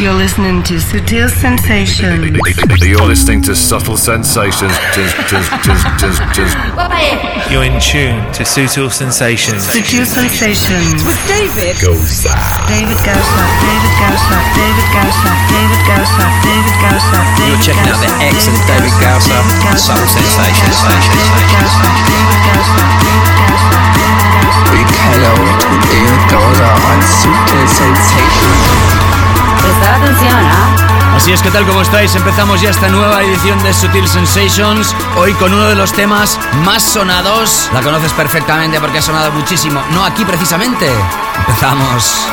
You're listening to Sutil Sensations. You're listening to Subtle Sensations. You're in tune to Sutil Sensations. Sutil Sensations. With David Gosa. David Gausa, David Gausa, David Gausa, David Gausa, David Gausa, David You're checking out the excellent David Gausa, Subtle Sensations. Big hello to David Gausa on Sutil Sensations. Prestad atención, ¿ah? Así es, ¿qué tal? ¿Cómo estáis? Empezamos ya esta nueva edición de Sutil Sensations. Hoy con uno de los temas más sonados. La conoces perfectamente porque ha sonado muchísimo. No aquí precisamente. Empezamos.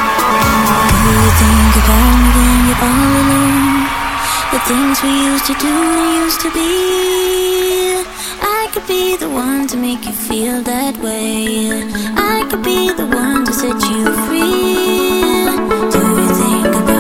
You think about me when you're all alone. The things we used to do and used to be. I could be the one to make you feel that way. I could be the one to set you free. Do you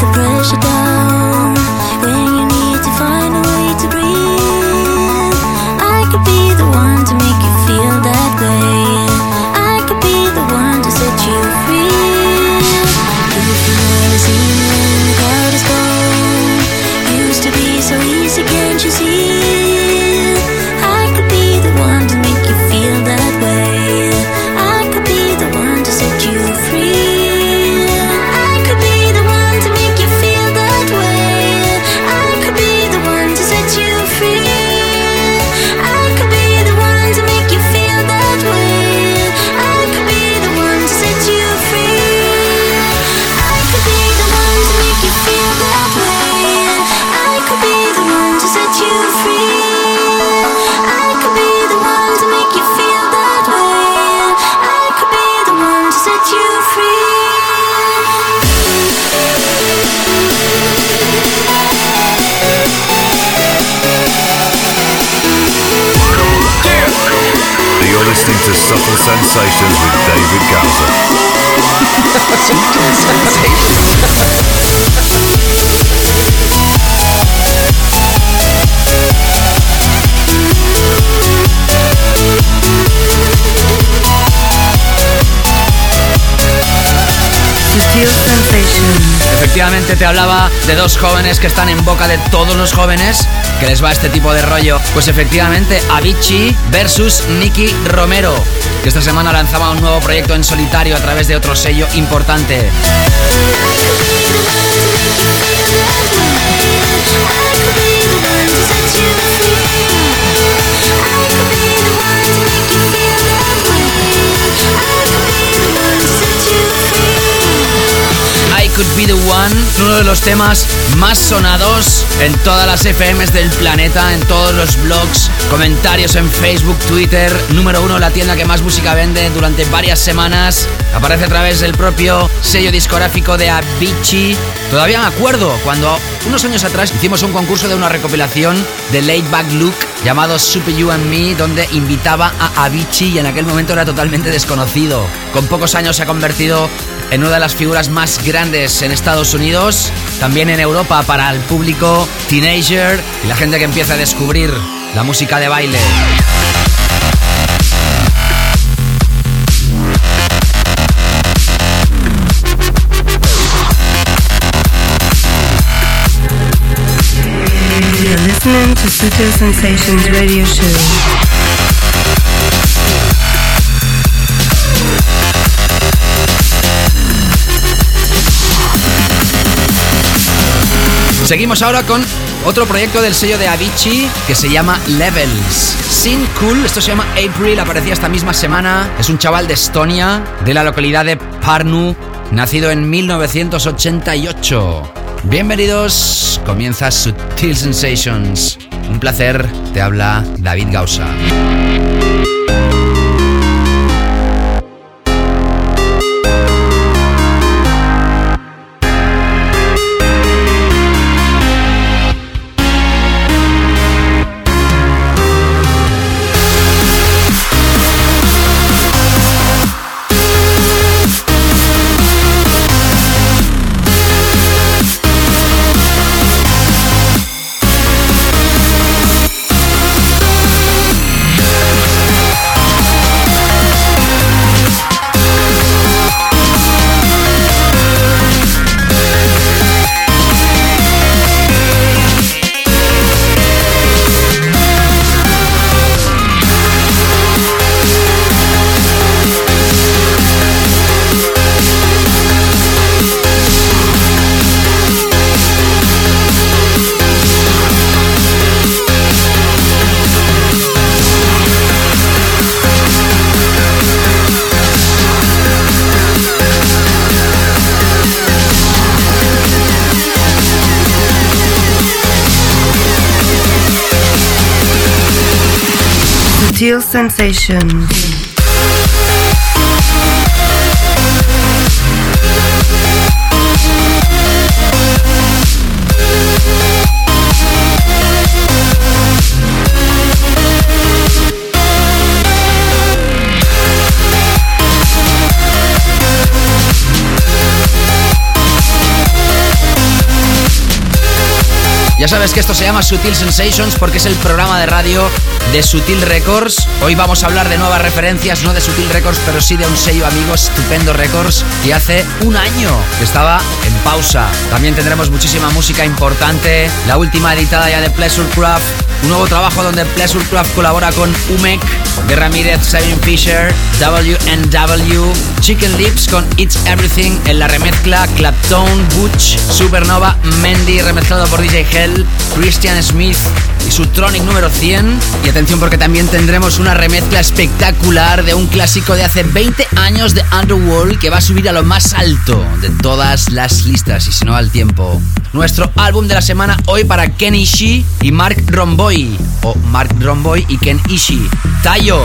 the pressure down, Subtle Sensations with David Gausa. Efectivamente te hablaba de dos jóvenes que están en boca de todos los jóvenes que les va este tipo de rollo. Pues efectivamente, Avicii versus Nicky Romero, que esta semana lanzaba un nuevo proyecto en solitario a través de otro sello importante. Could Be The One, uno de los temas más sonados en todas las FMs del planeta, en todos los blogs, comentarios en Facebook, Twitter, número uno, la tienda que más música vende durante varias semanas, aparece a través del propio sello discográfico de Avicii. Todavía me acuerdo cuando unos años atrás hicimos un concurso de una recopilación de Laid Back Look llamado Super You and Me, donde invitaba a Avicii y en aquel momento era totalmente desconocido. Con pocos años se ha convertido en una de las figuras más grandes en Estados Unidos, también en Europa para el público teenager y la gente que empieza a descubrir la música de baile. Sensations Radio Show. Seguimos ahora con otro proyecto del sello de Avicii que se llama Levels. Sin Cool, esto se llama April, aparecía esta misma semana. Es un chaval de Estonia, de la localidad de Parnu, nacido en 1988. Bienvenidos, comienza Sutil Sensations. Un placer, te habla David Gausa. Sutil Sensations. Ya sabes que esto se llama Sutil Sensations porque es el programa de radio de Sutil Records. Hoy vamos a hablar de nuevas referencias, no de Sutil Records, pero sí de un sello amigo, Estupendo Records, que hace un año que estaba en pausa. También tendremos muchísima música importante, la última editada ya de Pleasure Craft, un nuevo trabajo donde Pleasure Craft colabora con UMEC, de Ramírez, Simon Fisher, WNW, Chicken Lips con It's Everything en la remezcla, Clapton, Butch, Supernova, Mendy, remezclado por DJ Hell, Christian Smith y su Tronic número 100. Y atención porque también tendremos una remezcla espectacular de un clásico de hace 20 años de Underworld que va a subir a lo más alto de todas las listas y si no al tiempo. Nuestro álbum de la semana hoy para Ken Ishii y Mark Romboy o Mark Romboy y Ken Ishii. Tayo.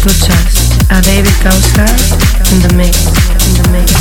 A David Gausa in the mix, in the mix.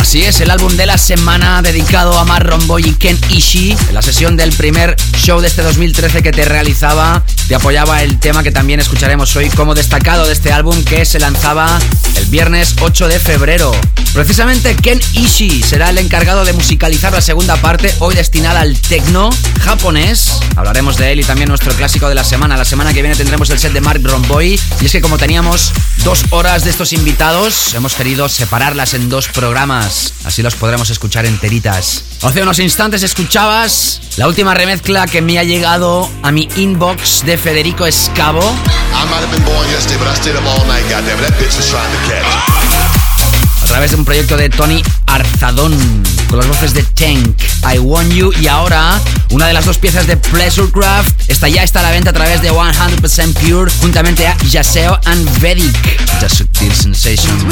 Así es, el álbum de la semana dedicado a Mark Romboy y Ken Ishii. En la sesión del primer show de este 2013 que te realizaba, te apoyaba el tema que también escucharemos hoy como destacado de este álbum que se lanzaba el viernes 8 de febrero. Precisamente Ken Ishii será el encargado de musicalizar la segunda parte, hoy destinada al techno japonés. Hablaremos de él y también nuestro clásico de la semana. La semana que viene tendremos el set de Mark Romboy. Y es que como teníamos dos horas de estos invitados, hemos querido separarlas en dos programas. Así los podremos escuchar enteritas. Hace unos instantes escuchabas la última remezcla que me ha llegado a mi inbox de Federico Escavo. I might have been born yesterday, but I stayed up all night, goddamn. That bitch was trying to catch. a través de un proyecto de Tony Arzadón con las voces de Tank, I Want You y ahora una de las dos piezas de Pleasurecraft está ya está a la venta a través de 100% Pure juntamente a Yaseo and Vedic. Subtil Sensations.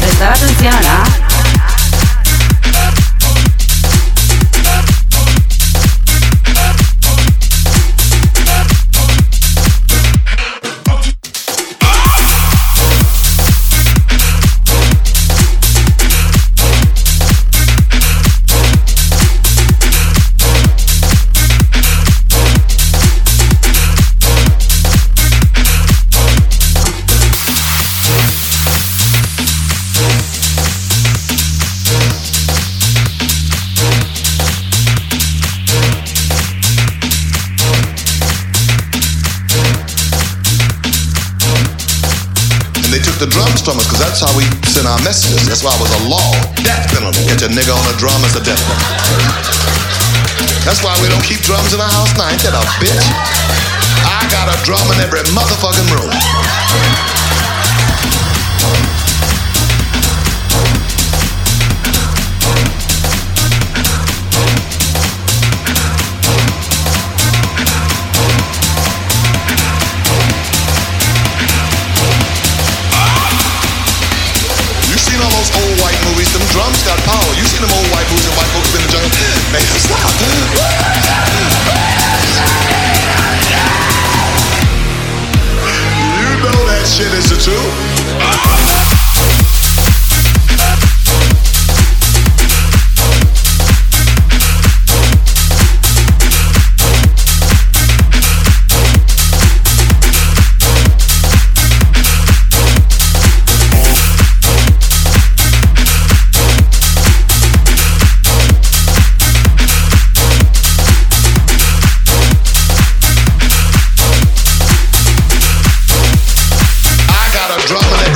Prestar atención, ¿ah? Took the drums from us, because that's how we sent our messages. That's why it was a law. Death penalty. Get your nigga on a drum, it's a death penalty. That's why we don't keep drums in our house now. Ain't that a bitch? I got a drum in every motherfucking room.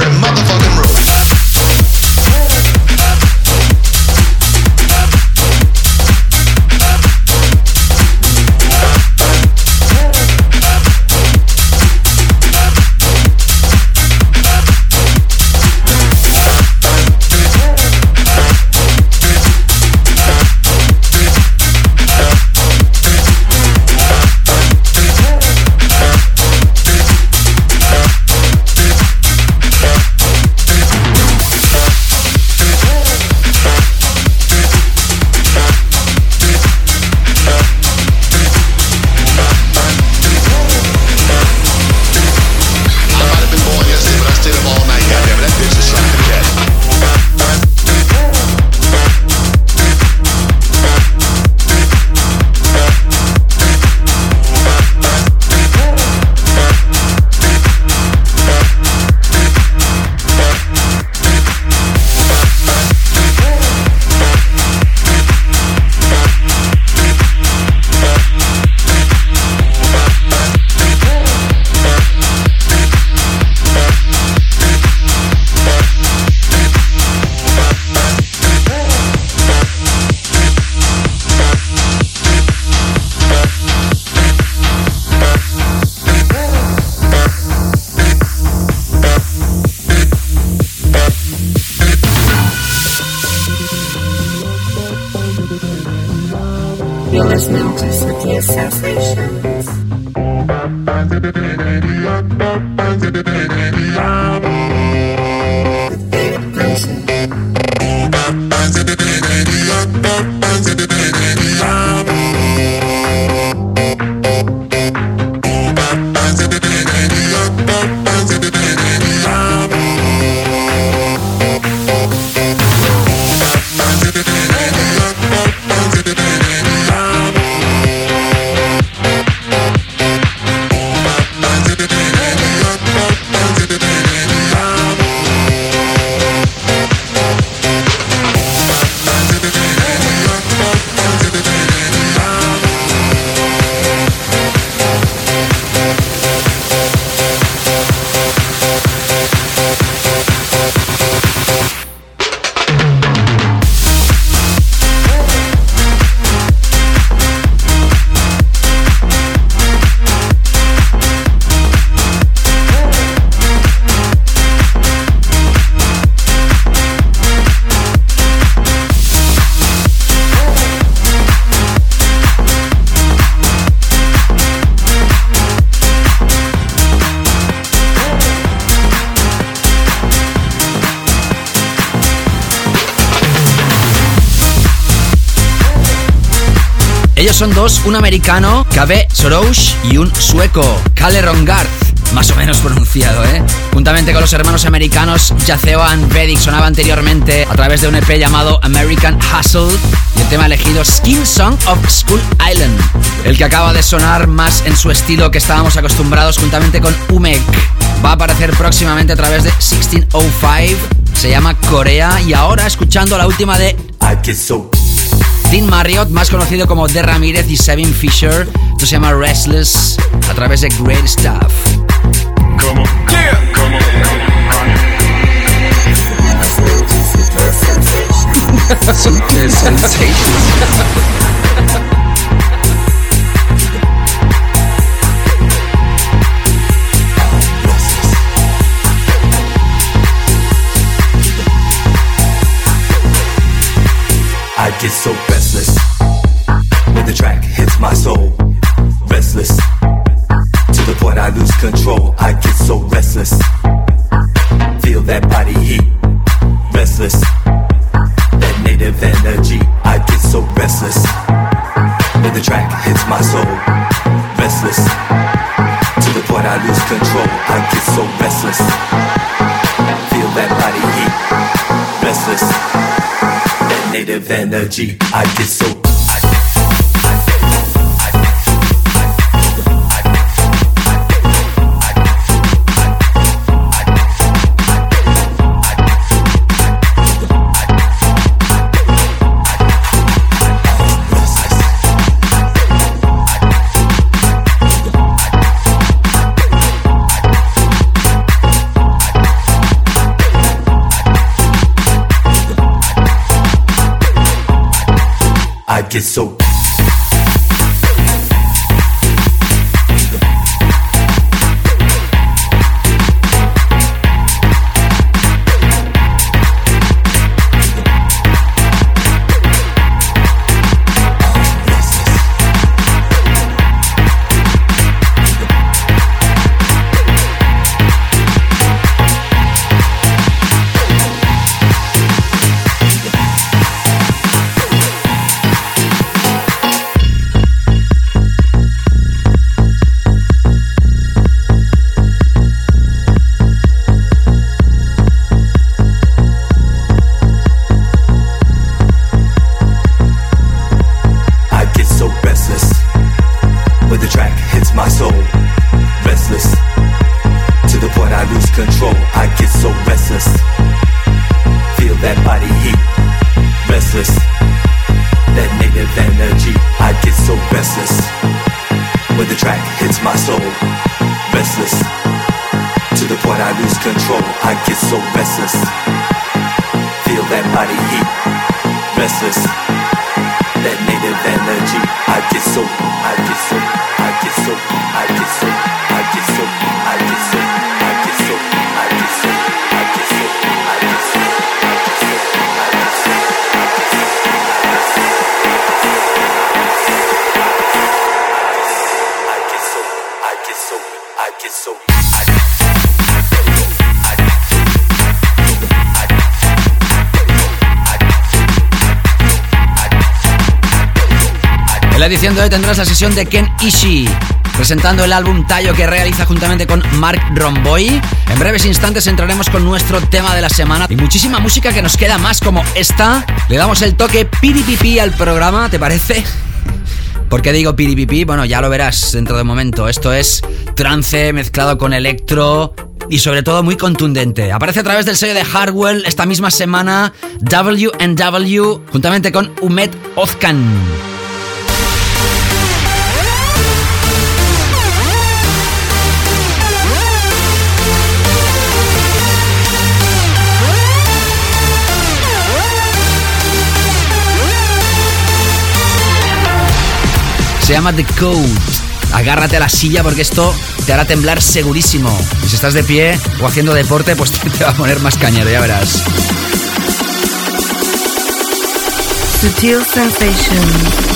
Every motherfucking room. Un americano, Kabe Soroush, y un sueco, Kalle Rongard más o menos pronunciado, ¿eh? Juntamente con los hermanos americanos Jaceo and Vedic sonaba anteriormente a través de un EP llamado American Hustle y el tema elegido Skin Song of School Island, el que acaba de sonar más en su estilo que estábamos acostumbrados juntamente con Umek. Va a aparecer próximamente a través de 1605, se llama Corea y ahora escuchando la última de Dean Marriott, más conocido como De Ramírez y Sevin Fisher, esto se llama Restless a través de Great Stuff. Come on. Yeah. Come on. Super sensations. I get so the track hits my soul. Restless to the point I lose control. I get so restless. Feel that body heat. Restless. That native energy. I get so restless when the track hits my soul. Restless to the point I lose control. I get so restless. Feel that body heat. Restless that native energy. I get so. Get so. Hoy tendrás la sesión de Ken Ishii, presentando el álbum Tayo que realiza juntamente con Mark Romboy. En breves instantes entraremos con nuestro tema de la semana y muchísima música que nos queda más como esta. Le damos el toque piripipi al programa, ¿te parece? ¿Por qué digo piripipi? Bueno, ya lo verás dentro de un momento. Esto es trance mezclado con electro y sobre todo muy contundente. Aparece a través del sello de Hardwell esta misma semana W&W juntamente con Umet Ozkan. Se llama The Code. Agárrate a la silla porque esto te hará temblar segurísimo. Y si estás de pie o haciendo deporte, pues te va a poner más cañero, ya verás. Sutil Sensations.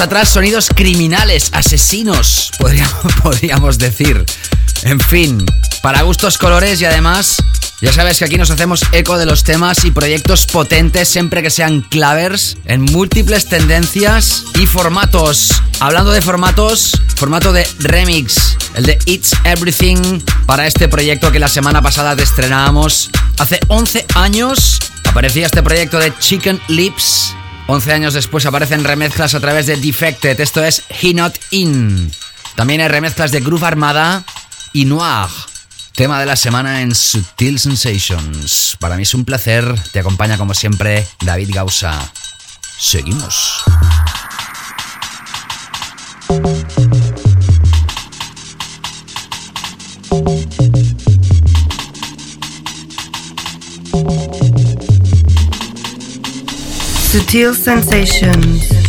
Atrás sonidos criminales, asesinos, podríamos, podríamos decir. En fin, para gustos colores y además, ya sabes que aquí nos hacemos eco de los temas y proyectos potentes siempre que sean clavers en múltiples tendencias y formatos. Hablando de formatos, formato de remix, el de It's Everything para este proyecto que la semana pasada te estrenábamos. Hace 11 años aparecía este proyecto de Chicken Lips 11 años después aparecen remezclas a través de Defected, esto es He Not In. También hay remezclas de Groove Armada y Noir. Tema de la semana en Subtil Sensations. Para mí es un placer, te acompaña como siempre David Gausa. Seguimos. Sutil sensations.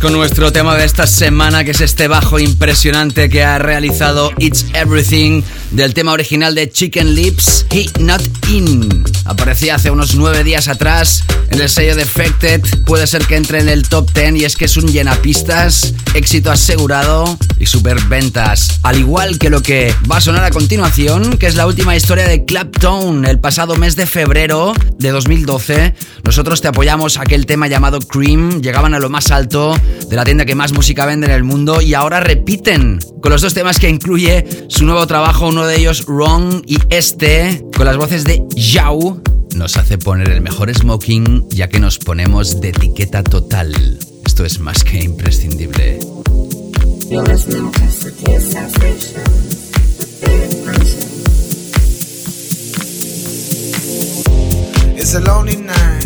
Con nuestro tema de esta semana, que es este bajo impresionante que ha realizado It's Everything del tema original de Chicken Lips, He Not In. Aparecía hace unos nueve días atrás en el sello Defected. Puede ser que entre en el top 10 y es que es un llenapistas, éxito asegurado y super ventas. Al igual que lo que va a sonar a continuación, que es la última historia de Clapton el pasado mes de febrero de 2012. Nosotros te apoyamos aquel tema llamado Cream. Llegaban a lo más alto de la tienda que más música vende en el mundo y ahora repiten con los dos temas que incluye su nuevo trabajo, uno de ellos Wrong y este, con las voces de Yao, nos hace poner el mejor smoking ya que nos ponemos de etiqueta total. Esto es más que imprescindible. It's a lonely night.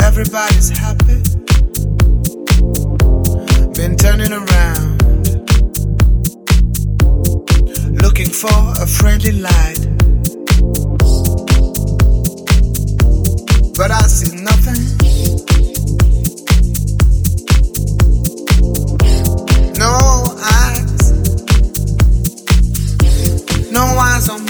Everybody's happy. Looking for a friendly light. But I see nothing. No eyes. No eyes on me.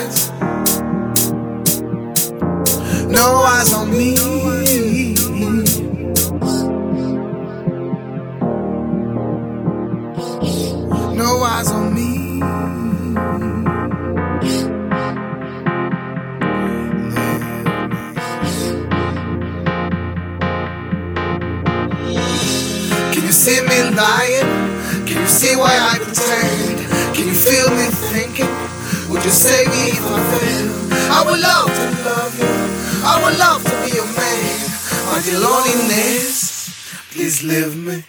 Please leave me.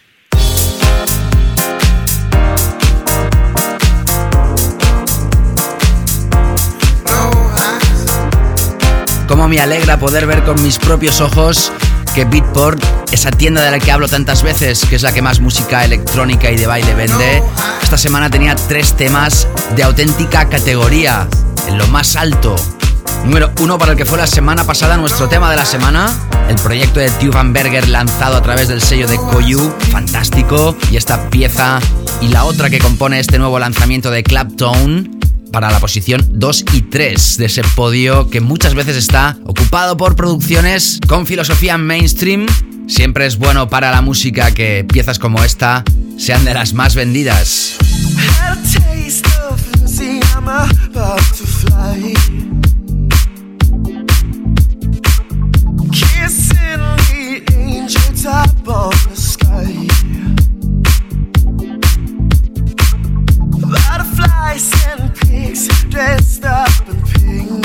Cómo me alegra poder ver con mis propios ojos que Beatport, esa tienda de la que hablo tantas veces, que es la que más música electrónica y de baile vende, esta semana tenía tres temas de auténtica categoría, en lo más alto. Número uno para el que fue la semana pasada nuestro tema de la semana, el proyecto de Tuvan Berger lanzado a través del sello de Koyu, fantástico, y esta pieza y la otra que compone este nuevo lanzamiento de Claptone para la posición 2 y 3 de ese podio que muchas veces está ocupado por producciones con filosofía mainstream. Siempre es bueno para la música que piezas como esta sean de las más vendidas. top of the sky. Butterflies and pigs dressed up in pink.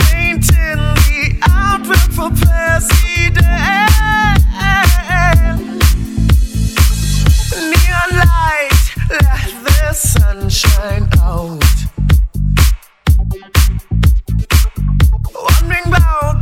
Painting the outlook for president. Neon light, let the sun shine out. Wondering about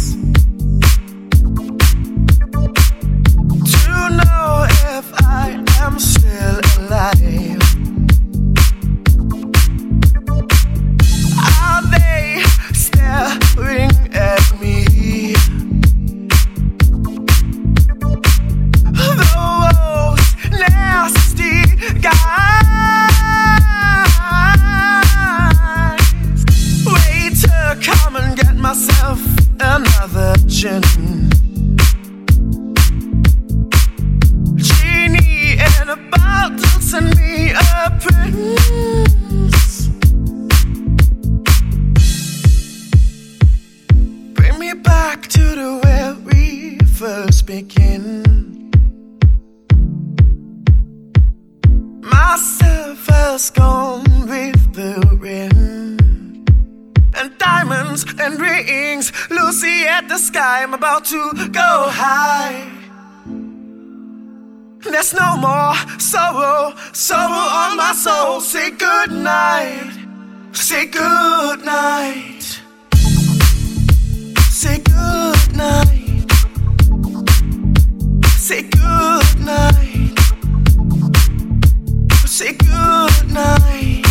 know if I am still alive? Are they staring at me? Those nasty guys. Wait to come and get myself another gin. To go high. There's no more sorrow, sorrow on my soul. Say good night, say good night, say good night, say good night, say good night,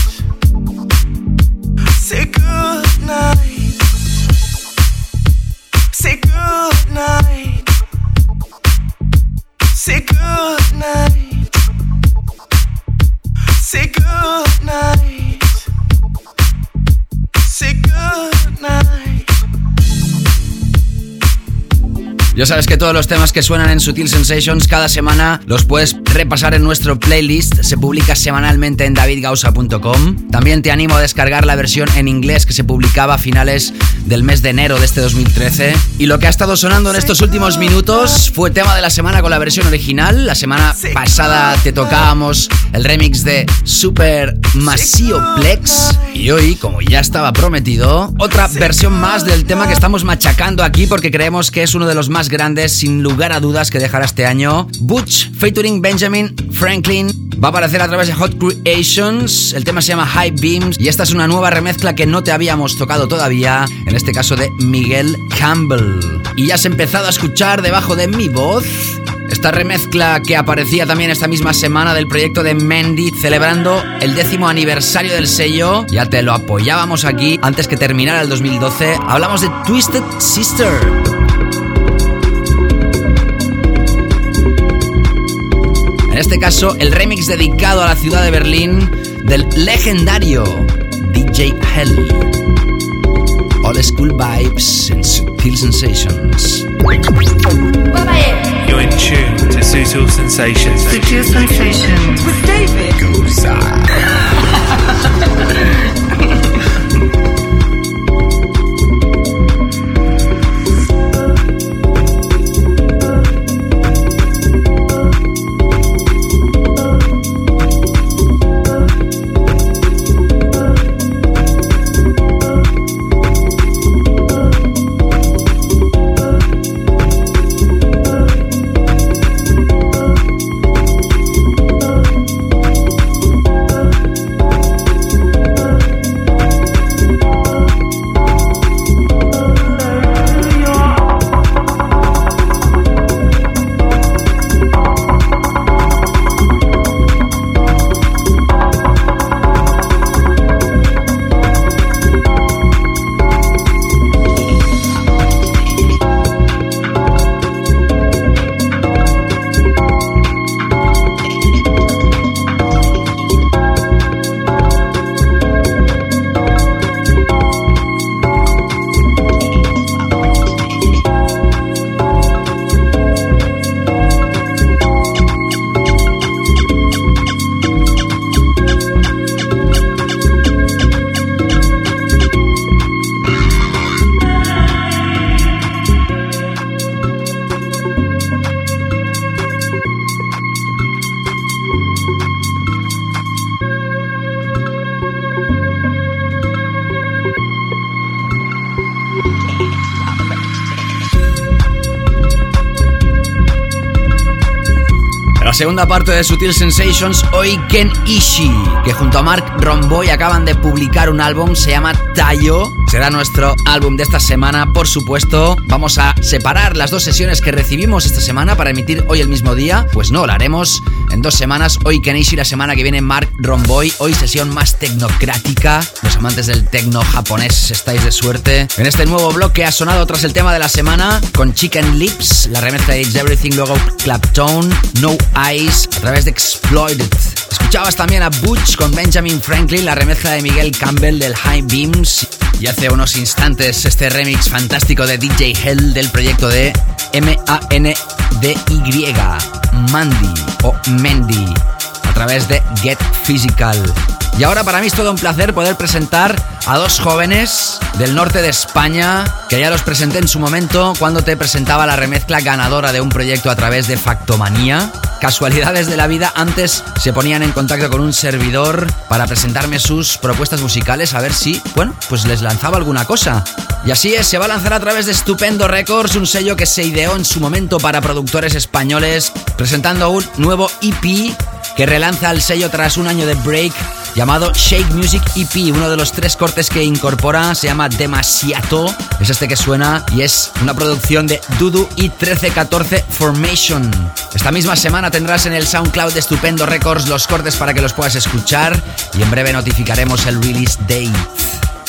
say good night, say good night. Say good night. Say good night. Say good night. Ya sabes que todos los temas que suenan en Sutil Sensations cada semana los puedes repasar en nuestro playlist. Se publica semanalmente en davidgausa.com. También te animo a descargar la versión en inglés que se publicaba a finales del mes de enero de este 2013. Y lo que ha estado sonando en estos últimos minutos fue tema de la semana con la versión original. La semana pasada te tocábamos el remix de Super Masio Plex. Y hoy, como ya estaba prometido, otra versión más del tema que estamos machacando aquí porque creemos que es uno de los más grandes, sin lugar a dudas, que dejará este año. Butch, featuring Benjamin Franklin, va a aparecer a través de Hot Creations. El tema se llama High Beams y esta es una nueva remezcla que no te habíamos tocado todavía, en este caso de Miguel Campbell. Y ya has empezado a escuchar debajo de mi voz esta remezcla que aparecía también esta misma semana del proyecto de Mendy celebrando el décimo aniversario del sello. Ya te lo apoyábamos aquí antes que terminara el 2012. Hablamos de Twisted Sister. Este caso, el remix dedicado a la ciudad de Berlín del legendario DJ Hell. All School Vibes and Subtle Sensations. You're in tune to Sutil Sensations. Sutil Sensations with David La parte de Sutil Sensations, hoy Ken Ishii, que junto a Mark Romboy acaban de publicar un álbum, se llama Tayo. Será nuestro álbum de esta semana, por supuesto. Vamos a separar las dos sesiones que recibimos esta semana para emitir hoy el mismo día. Pues no, lo haremos en dos semanas. Hoy Ken Ishii, la semana que viene Mark Romboy. Hoy sesión más tecnocrática. Amantes del tecno japonés estáis de suerte. En este nuevo blog que ha sonado tras el tema de la semana, con Chicken Lips, la remezcla de It's Everything, luego Claptone, No Eyes, a través de Exploited. Escuchabas también a Butch con Benjamin Franklin, la remezcla de Miguel Campbell del High Beams. Y hace unos instantes este remix fantástico de DJ Hell del proyecto de M-A-N-D-Y, Mandy o Mendy, a través de Get Physical. Y ahora para mí es todo un placer poder presentar a dos jóvenes del norte de España, que ya los presenté en su momento cuando te presentaba la remezcla ganadora de un proyecto a través de Factomanía. casualidades de la vida, antes se ponían en contacto con un servidor para presentarme sus propuestas musicales, a ver si, bueno, pues les lanzaba alguna cosa. Y así es, se va a lanzar a través de Estupendo Records, un sello que se ideó en su momento para productores españoles, presentando un nuevo EP que relanza el sello tras un año de break llamado Shake Music EP. Uno de los tres cortes que incorpora se llama Demasiado. Es este que suena y es una producción de Dudu y 1314 Formation. Esta misma semana tendrás en el SoundCloud de Estupendo Records los cortes para que los puedas escuchar y en breve notificaremos el release date.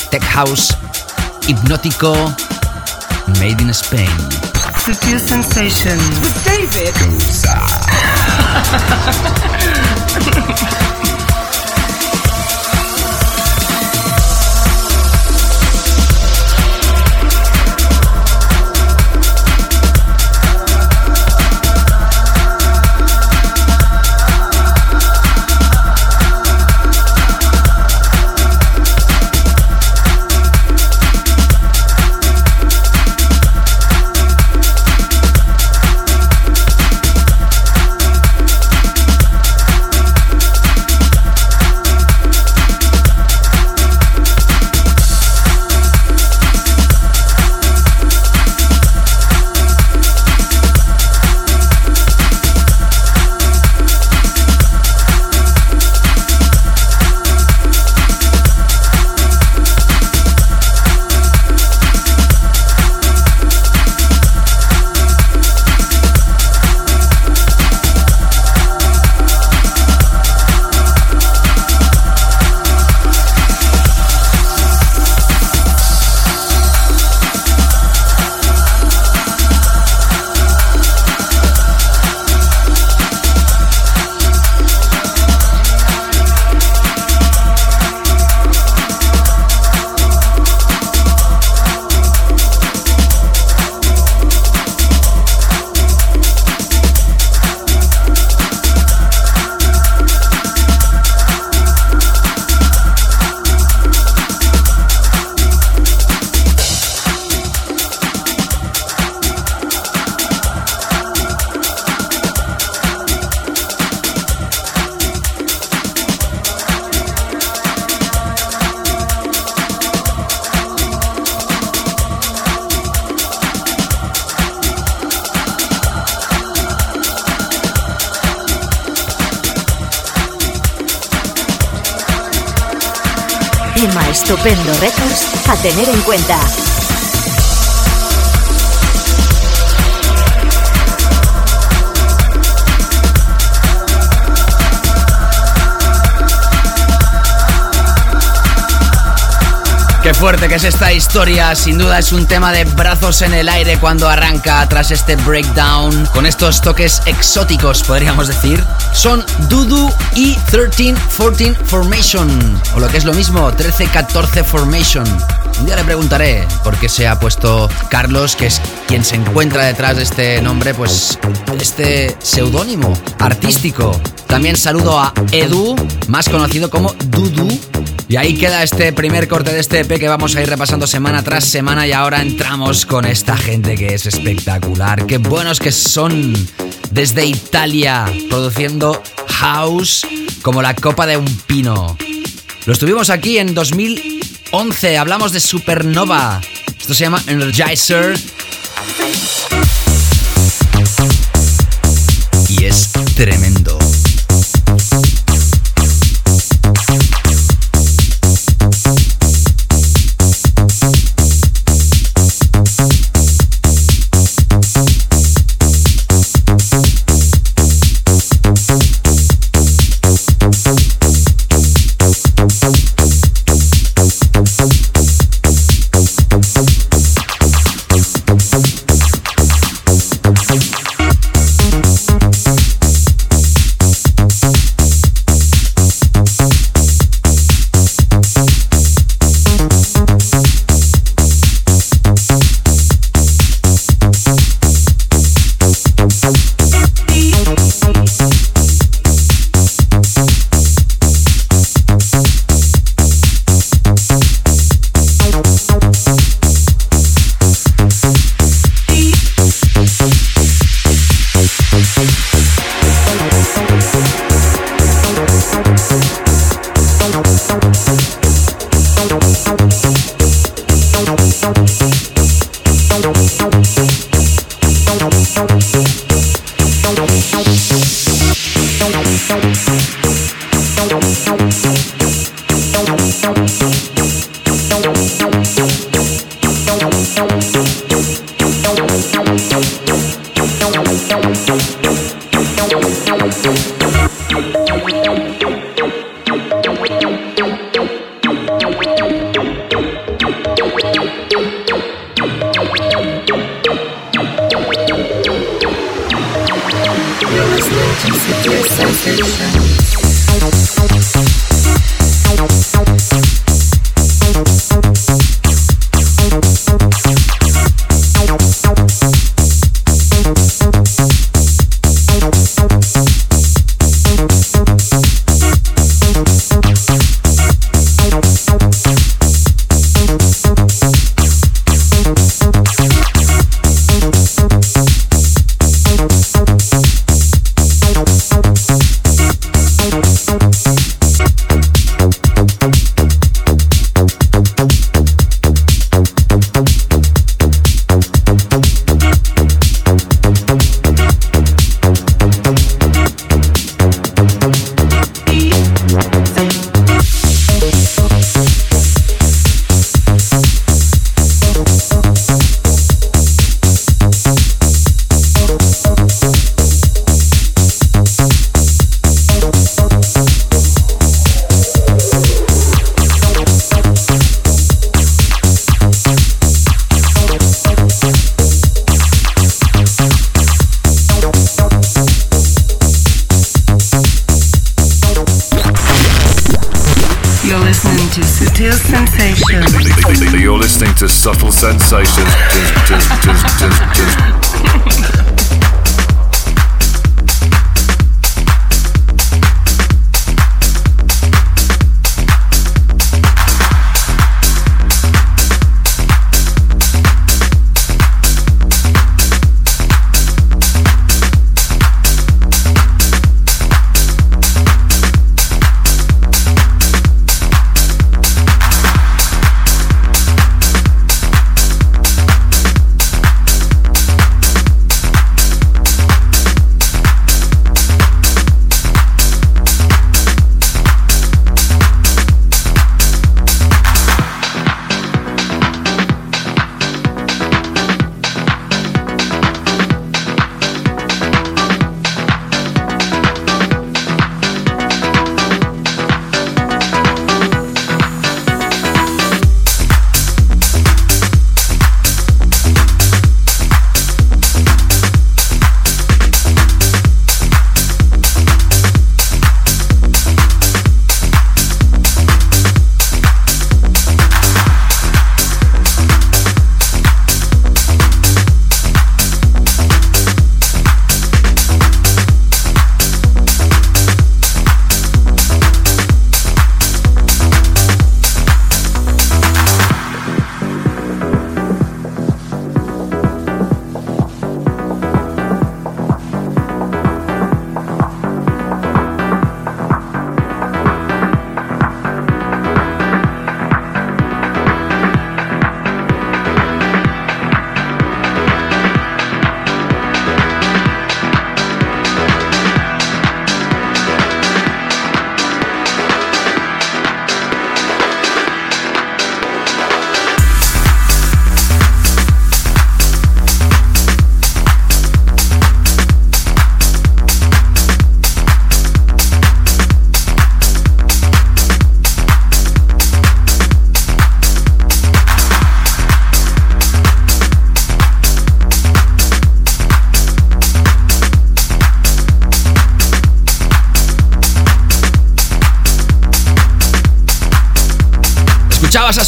Tech House Hipnótico Made in Spain. Sutil Sensations with David. tener en cuenta. Qué fuerte que es esta historia, sin duda es un tema de brazos en el aire cuando arranca tras este breakdown, con estos toques exóticos, podríamos decir. Son Dudu y 13-14 Formation, o lo que es lo mismo, 13-14 Formation. Día le preguntaré por qué se ha puesto Carlos, que es quien se encuentra detrás de este nombre, pues este seudónimo artístico. También saludo a Edu, más conocido como Dudu. Y ahí queda este primer corte de este EP que vamos a ir repasando semana tras semana y ahora entramos con esta gente que es espectacular. Qué buenos que son desde Italia, produciendo house como la copa de un pino. Lo estuvimos aquí en 2011, hablamos de Supernova. Esto se llama Energizer. Y es tremendo.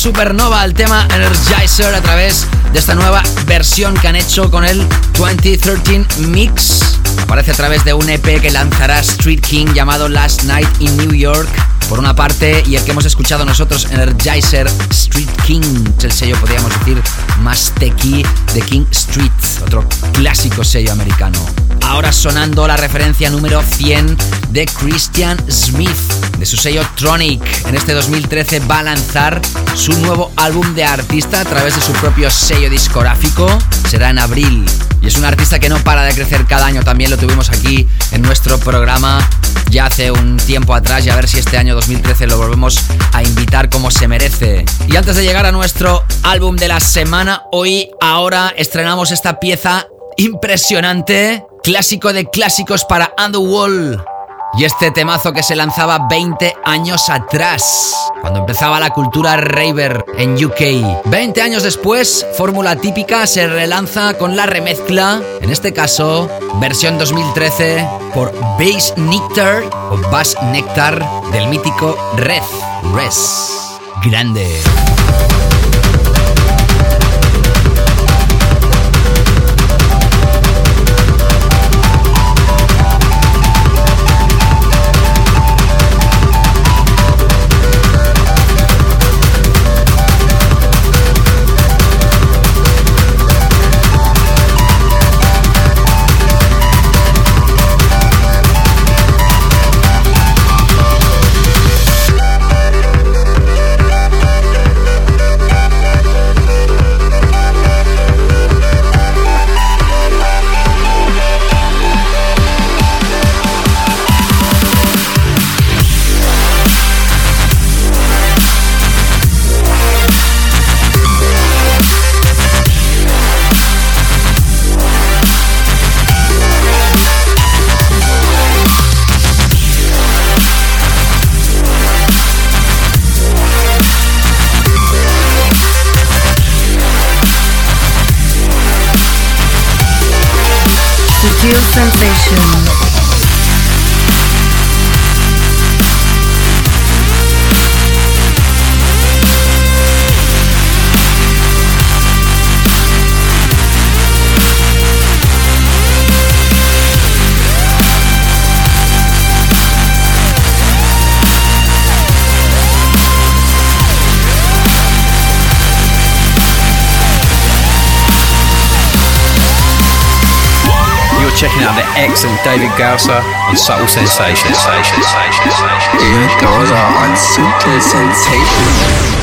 Supernova el tema Energizer a través de esta nueva versión que han hecho con el 2013 Mix. Aparece a través de un EP que lanzará Street King llamado Last Night in New York. Por una parte, y el que hemos escuchado nosotros, Energizer Street King, es el sello, podríamos decir, más tequi de King Street, otro clásico sello americano. Ahora sonando la referencia número 100 de Christian Smith, de su sello Tronic. En este 2013 va a lanzar su nuevo álbum de artista a través de su propio sello discográfico. Será en abril. Y es un artista que no para de crecer cada año. También lo tuvimos aquí en nuestro programa ya hace un tiempo atrás y a ver si este año 2013 lo volvemos a invitar como se merece. Y antes de llegar a nuestro álbum de la semana, hoy ahora estrenamos esta pieza impresionante clásico de clásicos para Underwall. Y este temazo que se lanzaba 20 años atrás, cuando empezaba la cultura raver en UK. 20 años después, Fórmula Típica se relanza con la remezcla, en este caso, versión 2013, por Bass Nectar o Bass Nectar del mítico Red. Res. Grande. Out the excellent David Gausser on Subtle Sensations. David Gausa on Sutil Sensations. Sutil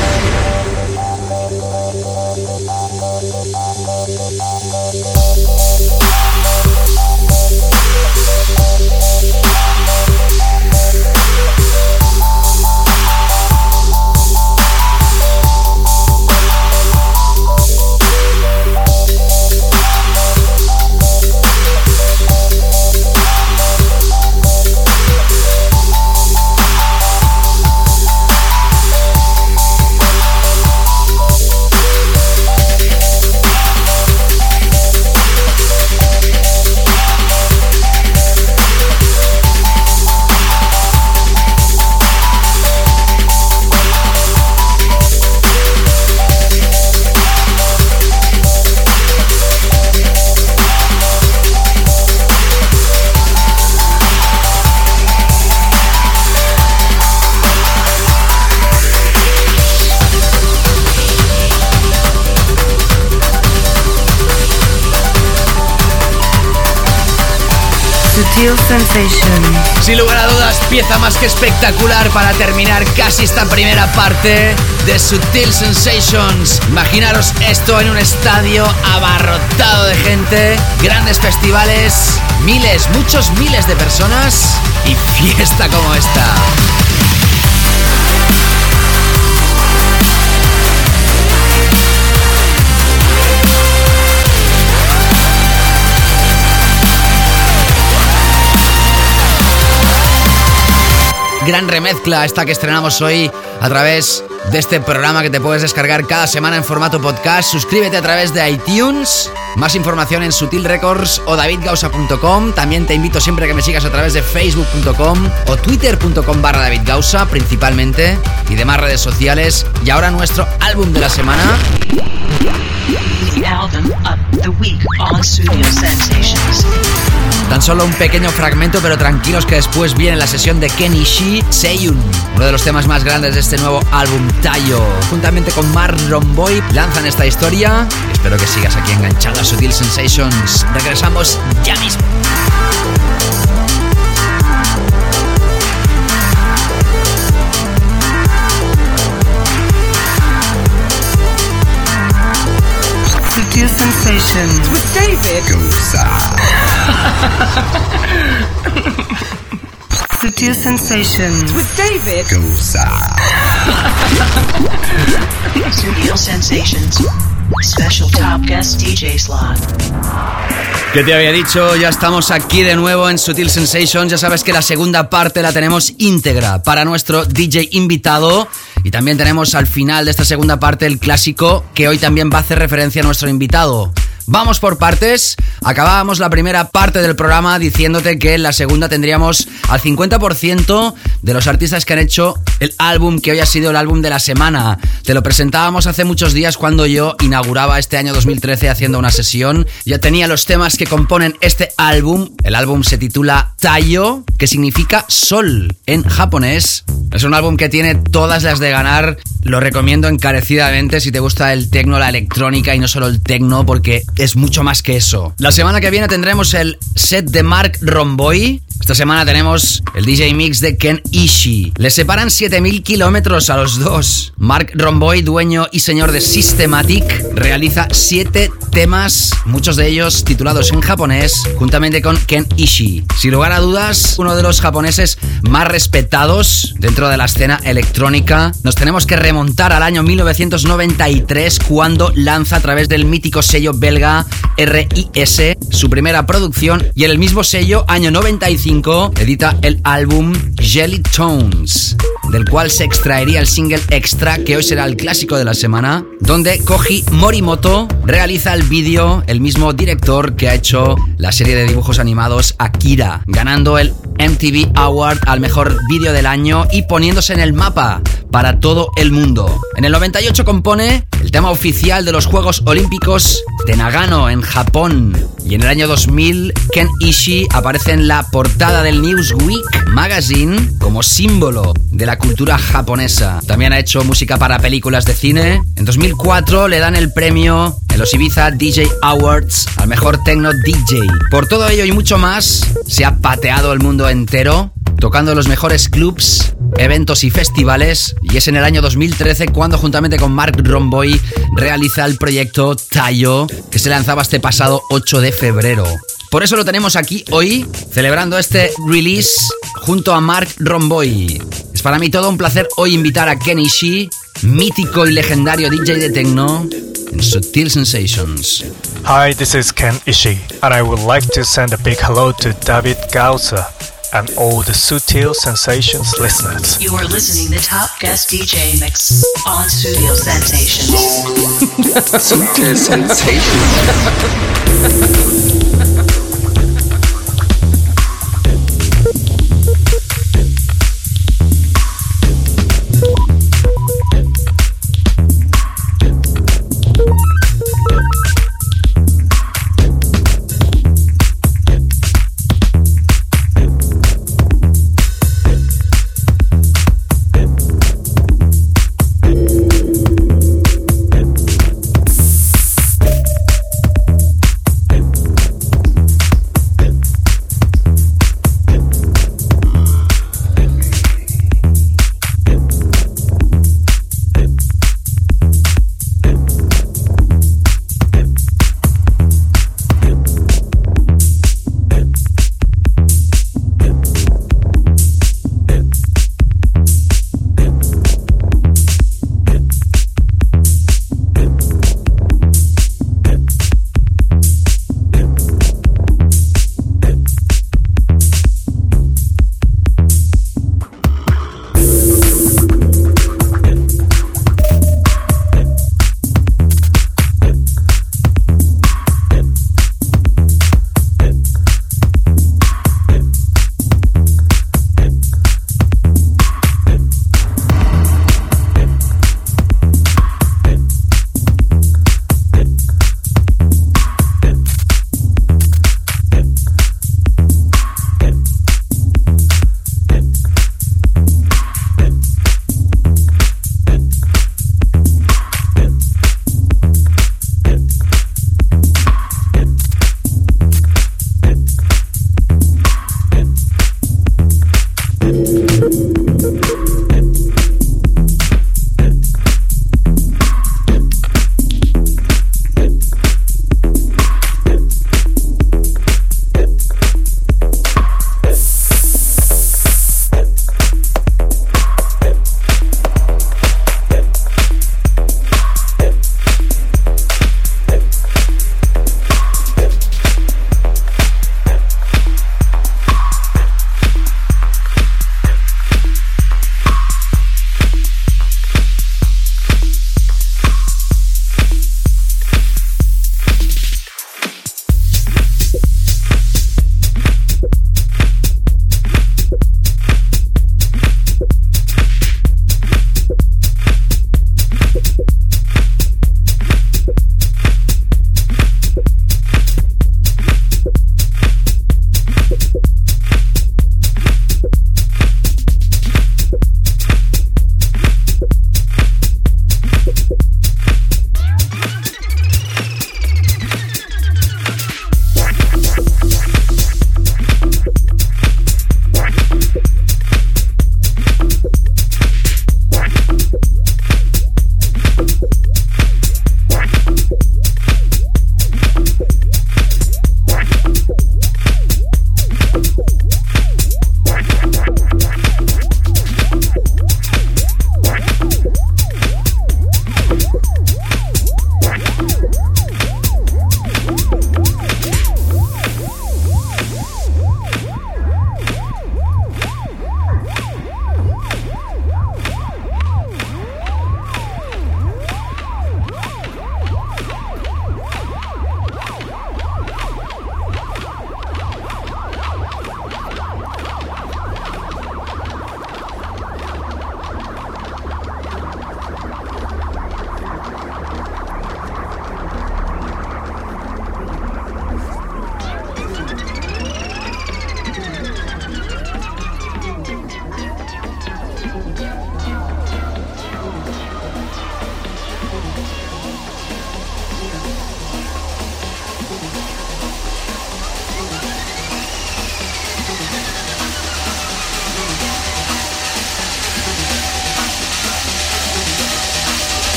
pieza más que espectacular para terminar casi esta primera parte de Sutil Sensations. Imaginaros esto en un estadio abarrotado de gente, grandes festivales, miles, muchos miles de personas y fiesta como esta. Gran remezcla esta que estrenamos hoy a través de este programa que te puedes descargar cada semana en formato podcast. Suscríbete a través de iTunes. Más información en Sutil Records o davidgausa.com. También te invito siempre a que me sigas a través de facebook.com o twitter.com barra davidgausa principalmente y demás redes sociales. Y ahora nuestro álbum de la semana. Tan solo un pequeño fragmento, pero tranquilos que después viene la sesión de Kenny Shi Seiyun, uno de los temas más grandes de este nuevo álbum Tayo. Juntamente con Mark Romboy lanzan esta historia. Espero que sigas aquí enganchado a Sutil Sensations. Regresamos ya mismo. Sutil sensations. With David. Sutil sensations. With David Gausa. Studio Sensations. Special top guest DJ slot. ¿Qué te había dicho? Ya estamos aquí de nuevo en Sutil Sensations. Ya sabes que la segunda parte la tenemos íntegra para nuestro DJ invitado. Y también tenemos al final de esta segunda parte el clásico que hoy también va a hacer referencia a nuestro invitado. Vamos por partes. Acabábamos la primera parte del programa diciéndote que en la segunda tendríamos al 50% de los artistas que han hecho el álbum que hoy ha sido el álbum de la semana. Te lo presentábamos hace muchos días cuando yo inauguraba este año 2013 haciendo una sesión. Ya tenía los temas que componen este álbum. El álbum se titula Tayo, que significa sol en japonés. Es un álbum que tiene todas las de ganar. Lo recomiendo encarecidamente si te gusta el tecno, la electrónica y no solo el tecno, porque es mucho más que eso. La semana que viene tendremos el set de Mark Romboy. Esta semana tenemos el DJ mix de Ken Ishii. Le separan 7000 kilómetros a los dos. Mark Romboy, dueño y señor de Systematic, realiza 7 temas, muchos de ellos titulados en japonés, juntamente con Ken Ishii. Sin lugar a dudas, uno de los japoneses más respetados dentro de la escena electrónica. Nos tenemos que remontar al año 1993 cuando lanza a través del mítico sello belga RIS su primera producción y en el mismo sello, año 95, edita el álbum Jelly Tones, del cual se extraería el single extra que hoy será el clásico de la semana, donde Koji Morimoto realiza el vídeo, el mismo director que ha hecho la serie de dibujos animados Akira, ganando el MTV Award al mejor vídeo del año y poniéndose en el mapa para todo el mundo. En el 98 compone el tema oficial de los Juegos Olímpicos de Nagano en Japón. Y en el año 2000, Ken Ishii aparece en la portada del Newsweek Magazine como símbolo de la cultura japonesa. También ha hecho música para películas de cine. En 2004 le dan el premio en los Ibiza DJ Awards al mejor techno DJ. Por todo ello y mucho más, se ha pateado el mundo entero, tocando los mejores clubs, eventos y festivales. Y es en el año 2013 cuando juntamente con Mark Romboy realiza el proyecto Tayo, que se lanzaba este pasado 8 de febrero. Por eso lo tenemos aquí hoy, celebrando este release junto a Mark Romboy. Es para mí todo un placer hoy invitar a Kenny Shi, mítico y legendario DJ de techno, en Sutil Sensations. Hi, this is Ken Ishii, and I would like to send a big hello to David Gausa and all the Sutil Sensations listeners. You are listening to Top Guest DJ Mix on Studio Sensations. Sutil Sensations.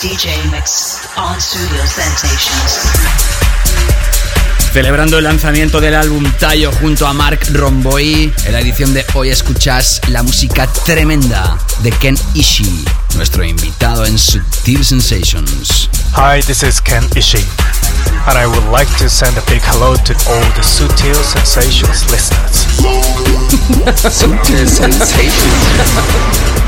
DJ Mix on Studio Sensations. Celebrando el lanzamiento del álbum Tayo junto a Mark Romboy, en la edición de hoy escuchas la música tremenda de Ken Ishii, nuestro invitado en Sutil Sensations. Hi, this is Ken Ishii, and I would like to send a big hello to all the Sutil Sensations listeners. Sutil Sensations.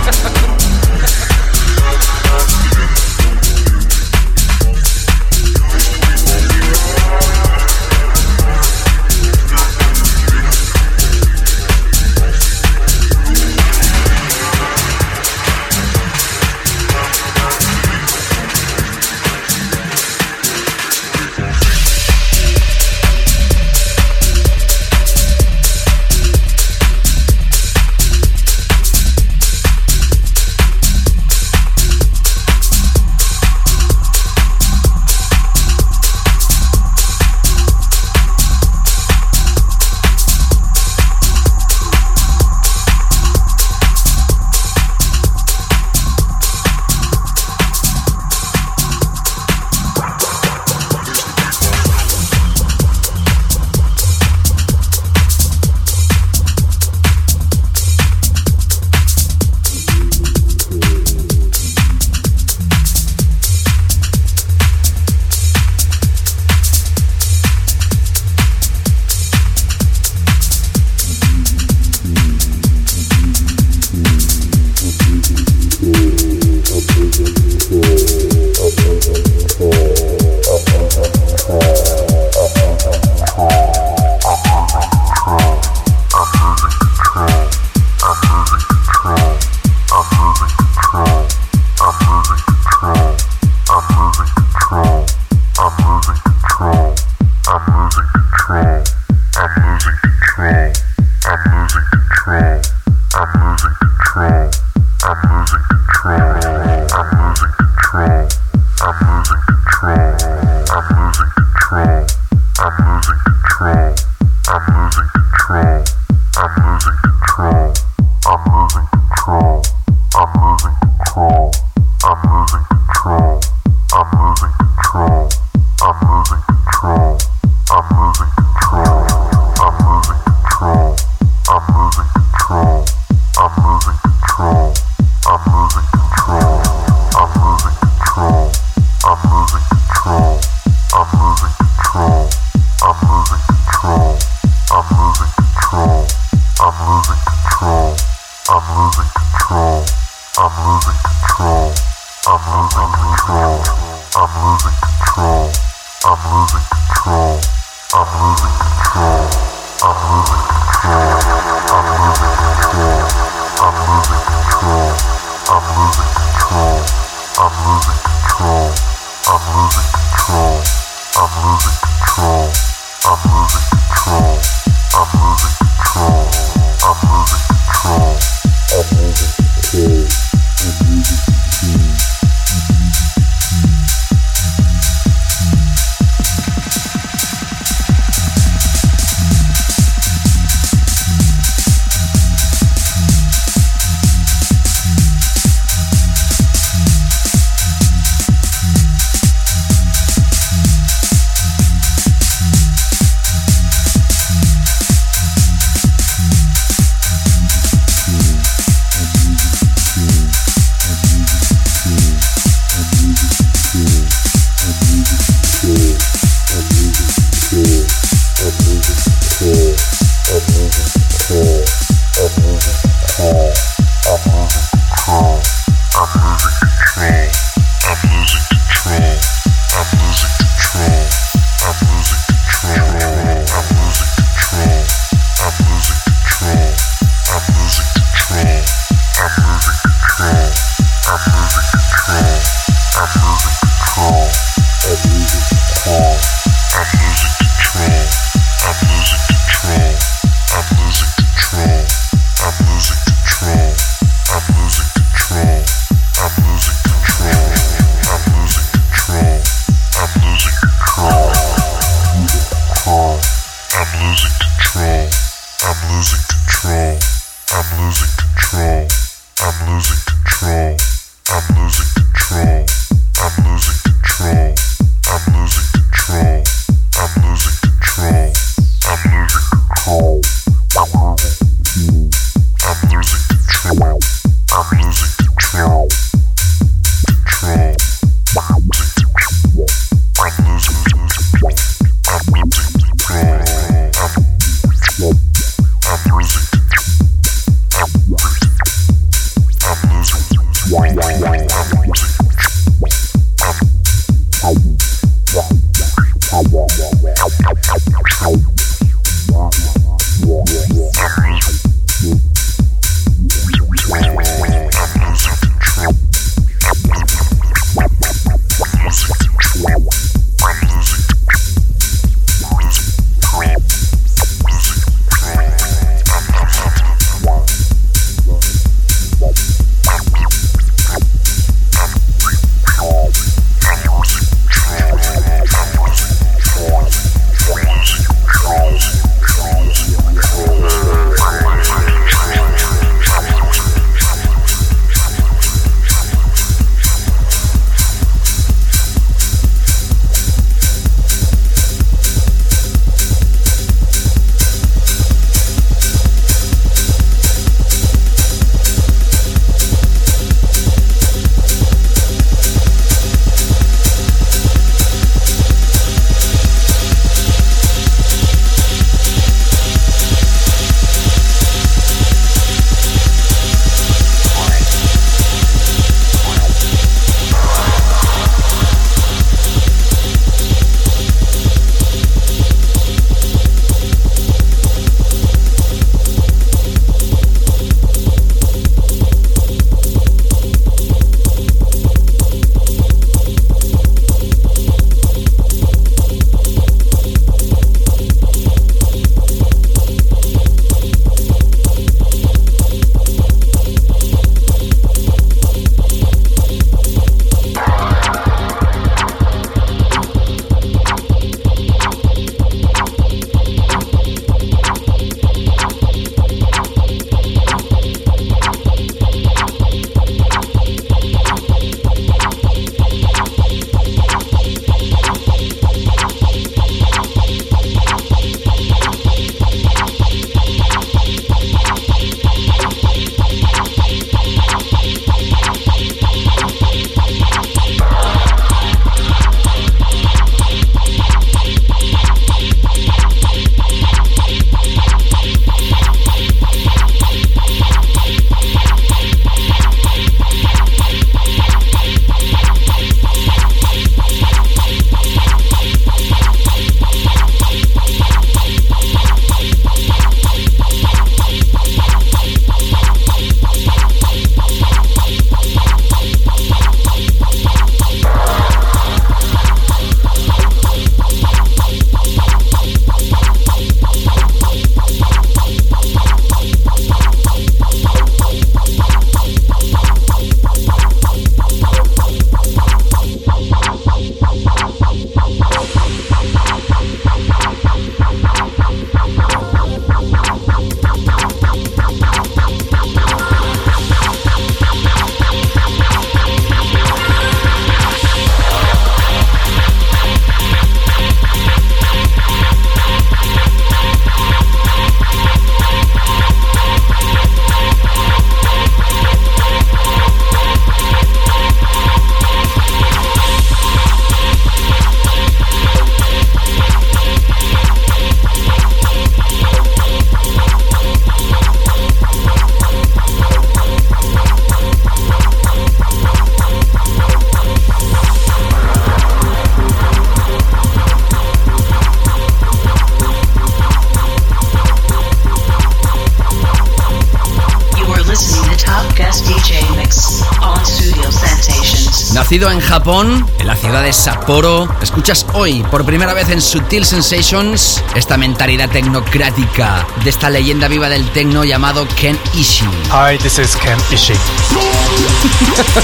Nacido en Japón, en la ciudad de Sapporo, escuchas hoy por primera vez en Sutil Sensations esta mentalidad tecnocrática de esta leyenda viva del tecno llamado Ken Ishii. Hi, this is Ken Ishii.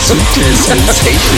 Sutil Sensations.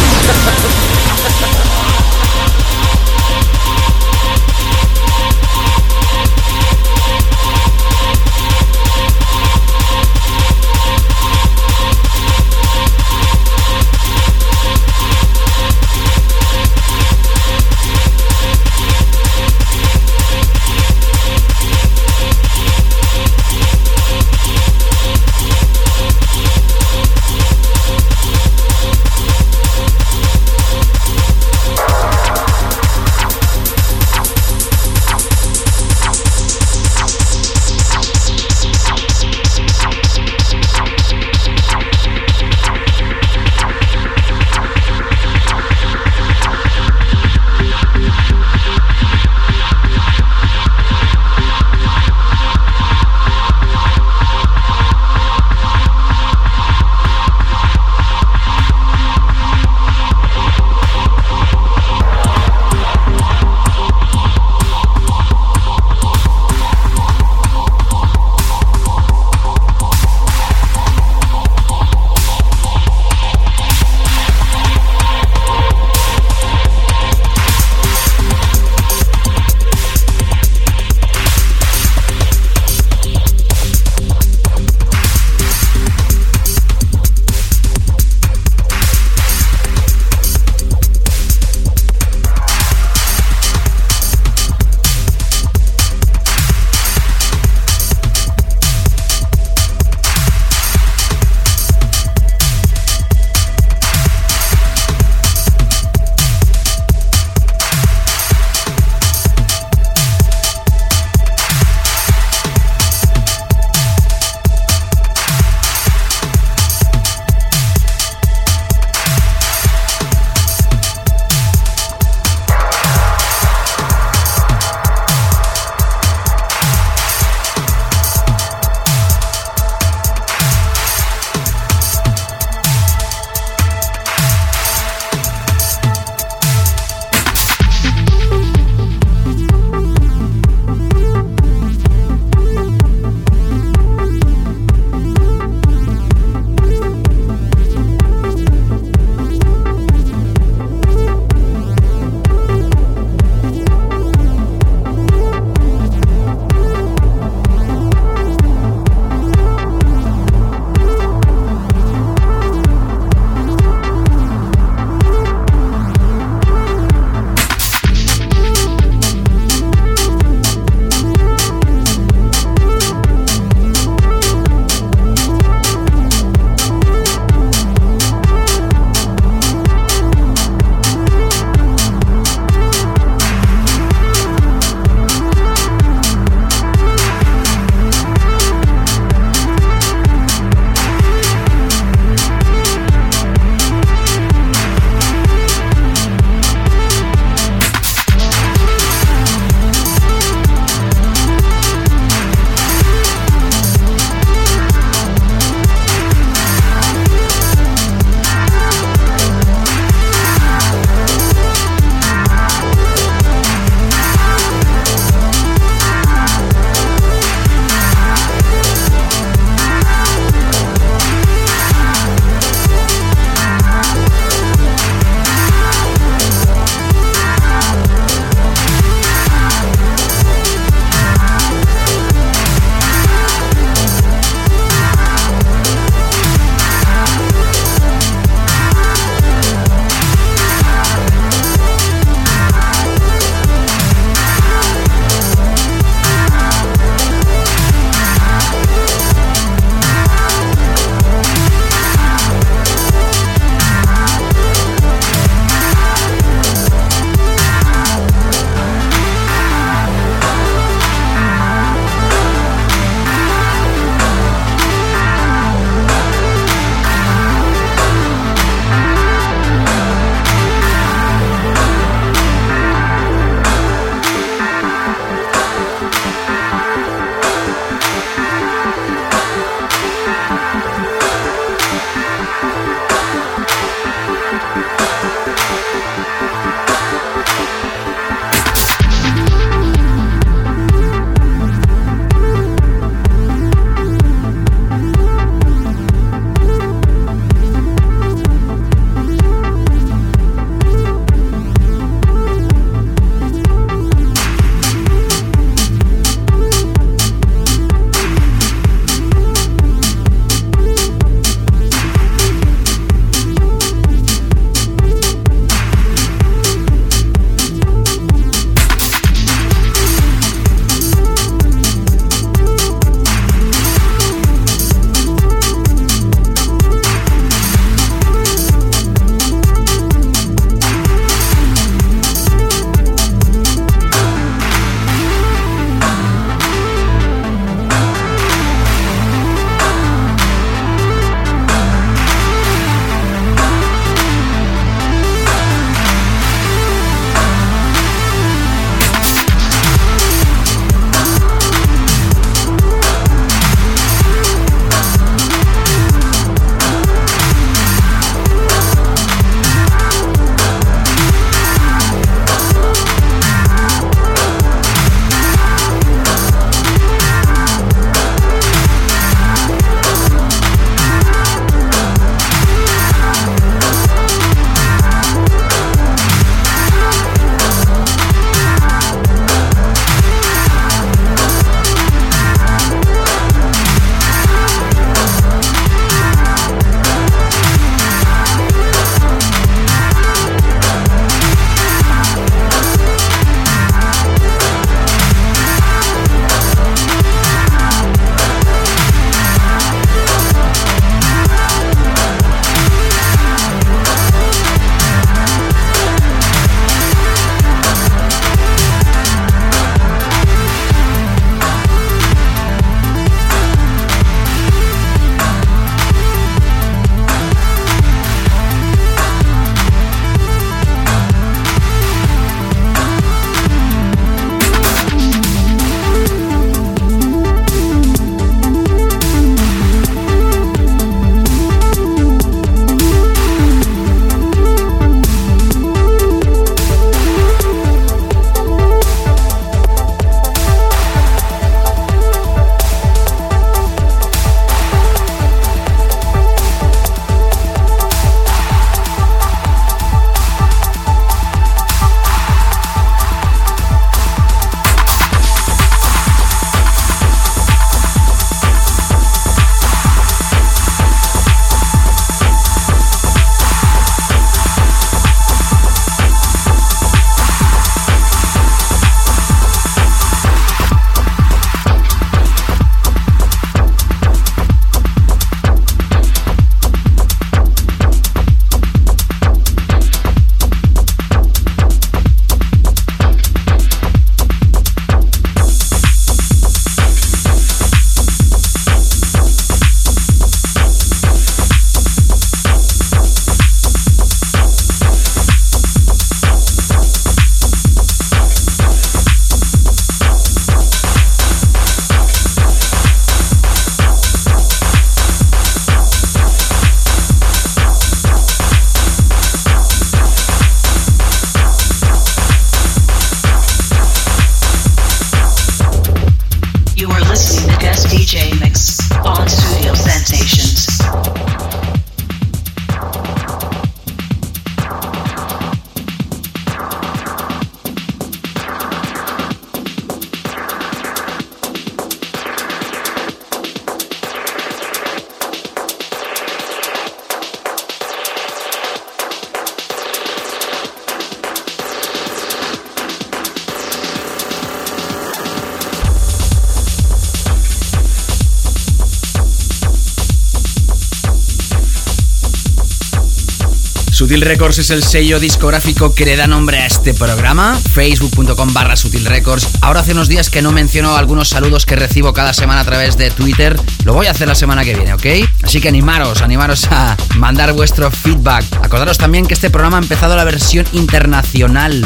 Sutil Records es el sello discográfico que le da nombre a este programa, facebook.com barra Sutil Records. Ahora hace unos días que no menciono algunos saludos que recibo cada semana a través de Twitter. Lo voy a hacer la semana que viene, ¿ok? Así que animaros, animaros a mandar vuestro feedback. Acordaros también que este programa ha empezado la versión internacional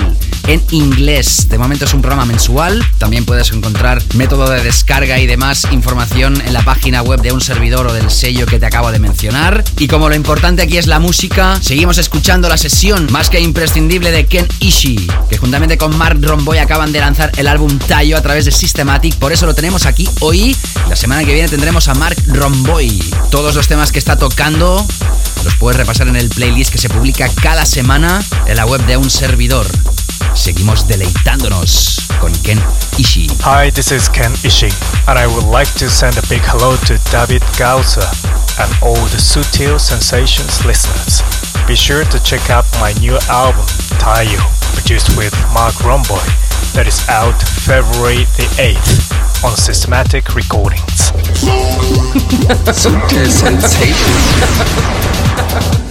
en inglés. De momento es un programa mensual. También puedes encontrar método de descarga y demás información en la página web de un servidor o del sello que te acabo de mencionar. Y como lo importante aquí es la música, seguimos escuchando la sesión más que imprescindible de Ken Ishii, que juntamente con Mark Romboy acaban de lanzar el álbum Tayo a través de Systematic. Por eso lo tenemos aquí hoy. La semana que viene tendremos a Mark Romboy. Todos los temas que está tocando los puedes repasar en el playlist que se publica cada semana en la web de un servidor. Seguimos deleitándonos con Ken Ishii. Hi, this is Ken Ishii, and I would like to send a big hello to David Gausa and all the Sutil Sensations listeners. Be sure to check out my new album, Tayo, produced with Mark Romboy, that is out February the 8th on Systematic Recordings. Sutil Sensations.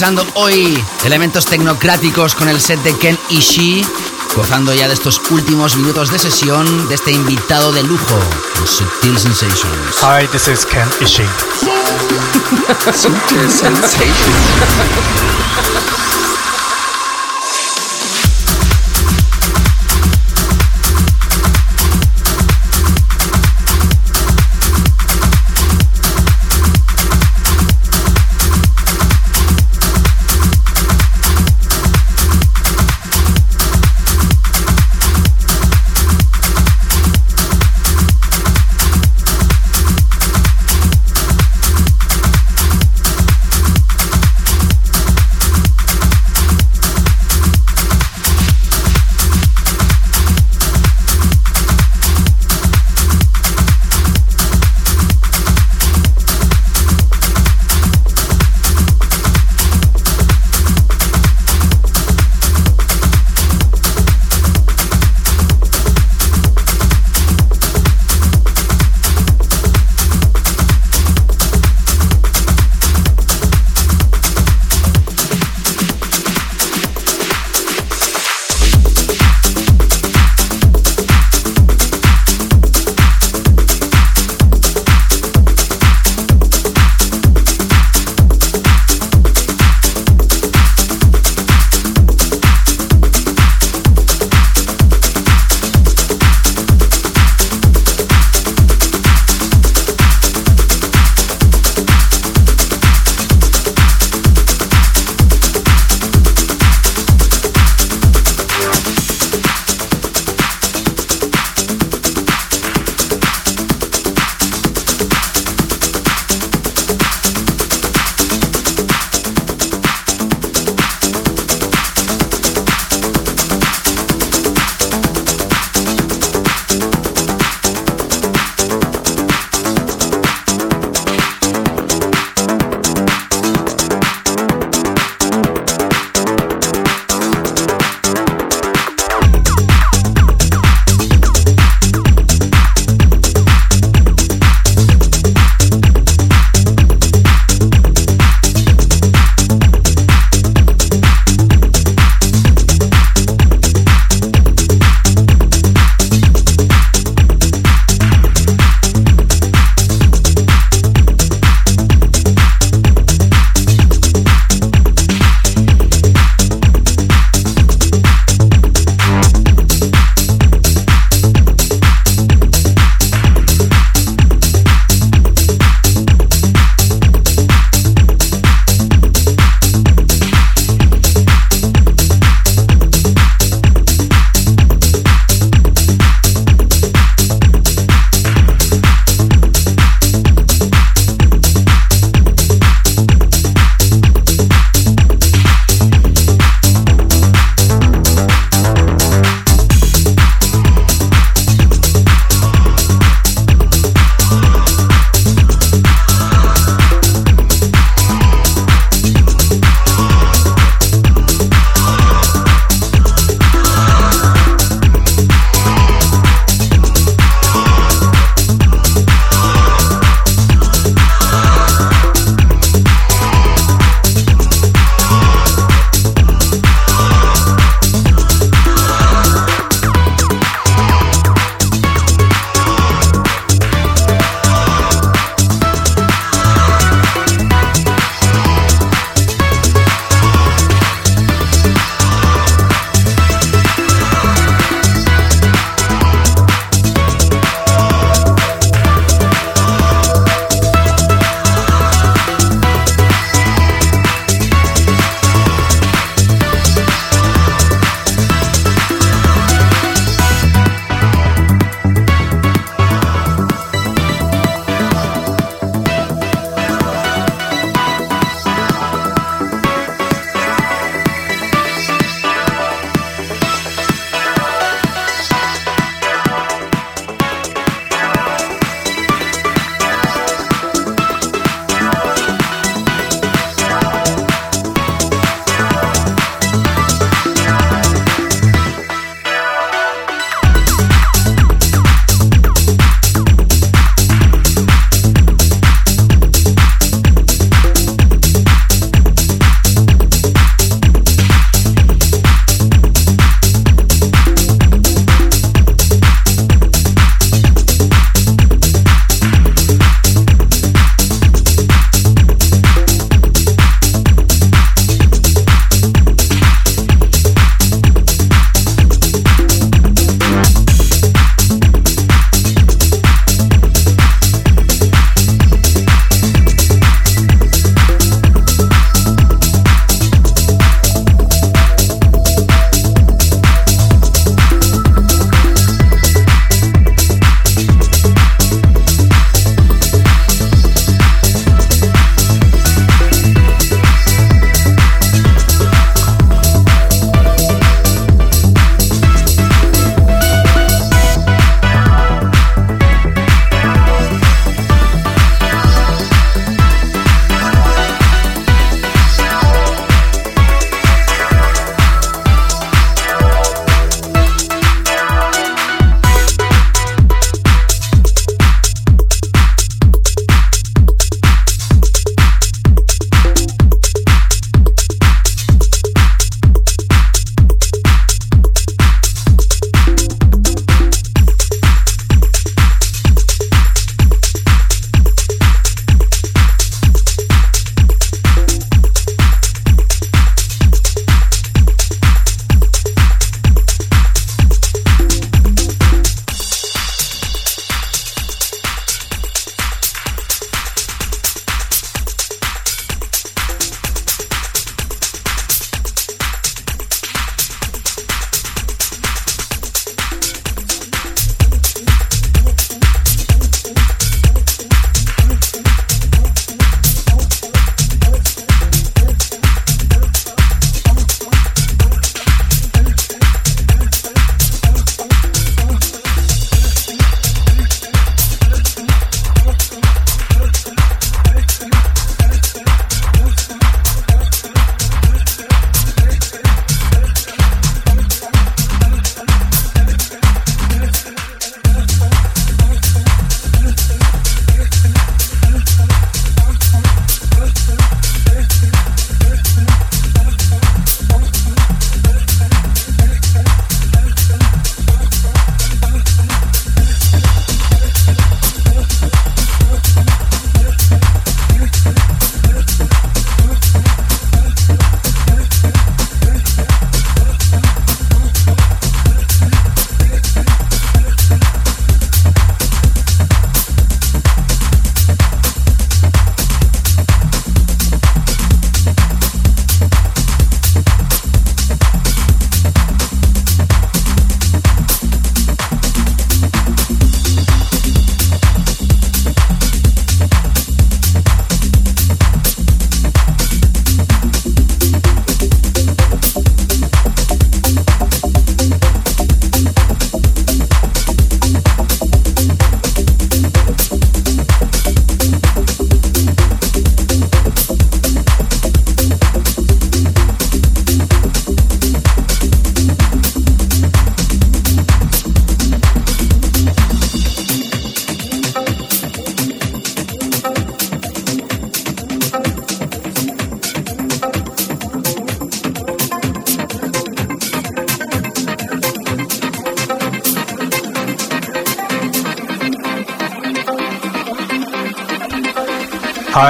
Divisando hoy elementos tecnocráticos con el set de Ken Ishii, gozando ya de estos últimos minutos de sesión de este invitado de lujo, en Sutil Sensations. Hi, this is Ken Ishii. Sutil Sensations.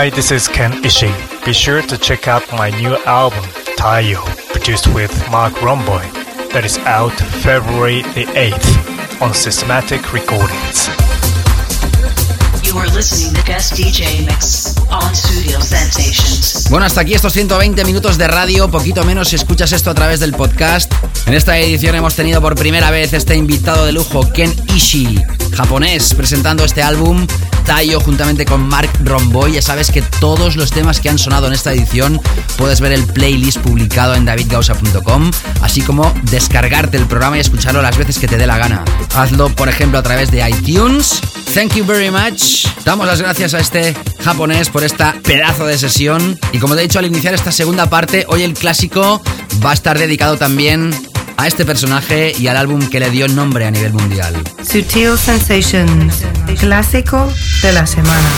Hi, this is Ken Ishii. Be sure to check out my new album, Taiyo, produced with Mark Romboy, that is out February the 8th on Systematic Recordings. You are listening to Guest DJ Mix on Studio Sensations. Bueno, hasta aquí estos 120 minutos de radio, poquito menos si escuchas esto a través del podcast. En esta edición hemos tenido por primera vez este invitado de lujo, Ken Ishii, japonés, presentando este álbum Tayo juntamente con Mark Romboy. Ya sabes que todos los temas que han sonado en esta edición puedes ver el playlist publicado en davidgausa.com, así como descargarte el programa y escucharlo las veces que te dé la gana. Hazlo, por ejemplo, a través de iTunes. Thank you very much. Damos las gracias a este japonés por esta pedazo de sesión. Y como te he dicho al iniciar esta segunda parte, hoy el clásico va a estar dedicado también a este personaje y al álbum que le dio nombre a nivel mundial. Sutil Sensations, clásico de la semana.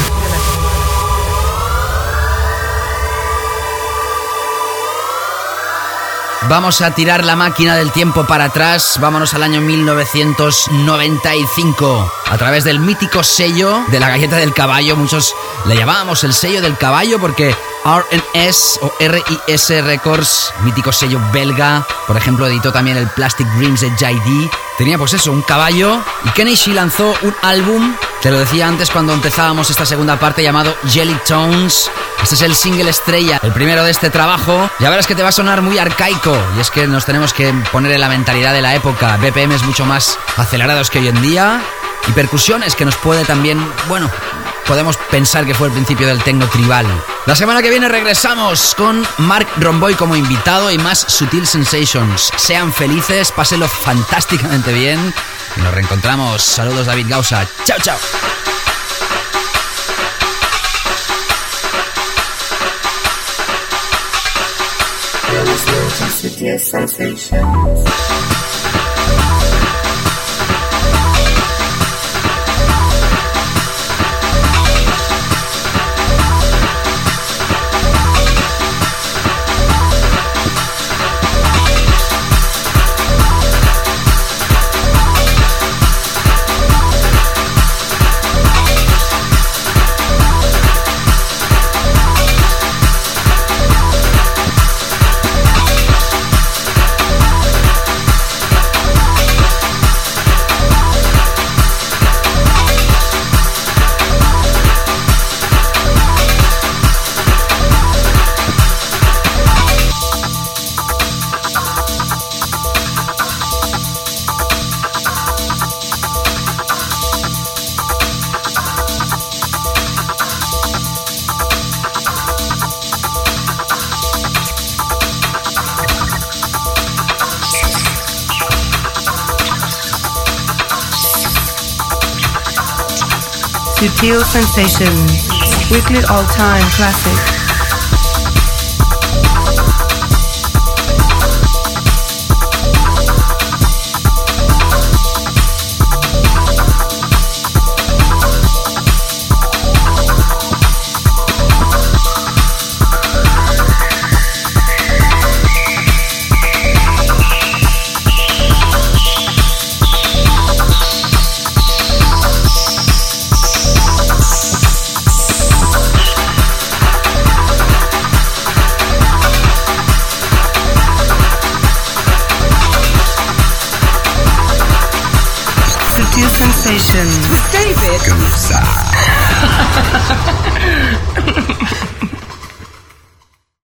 Vamos a tirar la máquina del tiempo para atrás. Vámonos al año 1995. A través del mítico sello de la galleta del caballo. Muchos le llamábamos el sello del caballo porque RNS o RIS Records, mítico sello belga, por ejemplo, editó también el Plastic Dreams de JD. Tenía pues eso, un caballo. Y Kenichi lanzó un álbum, te lo decía antes cuando empezábamos esta segunda parte, llamado Jelly Tones. Este es el single estrella, el primero de este trabajo. Ya verás que te va a sonar muy arcaico. Y es que nos tenemos que poner en la mentalidad de la época. BPMs mucho más acelerados que hoy en día. Y percusiones que nos puede también, bueno, podemos pensar que fue el principio del techno tribal. La semana que viene regresamos con Mark Romboy como invitado y más Sutil Sensations. Sean felices, pásenlo fantásticamente bien. Y nos reencontramos. Saludos David Gausa. Chao, chao. Sutil Sensations, weekly all-time classic.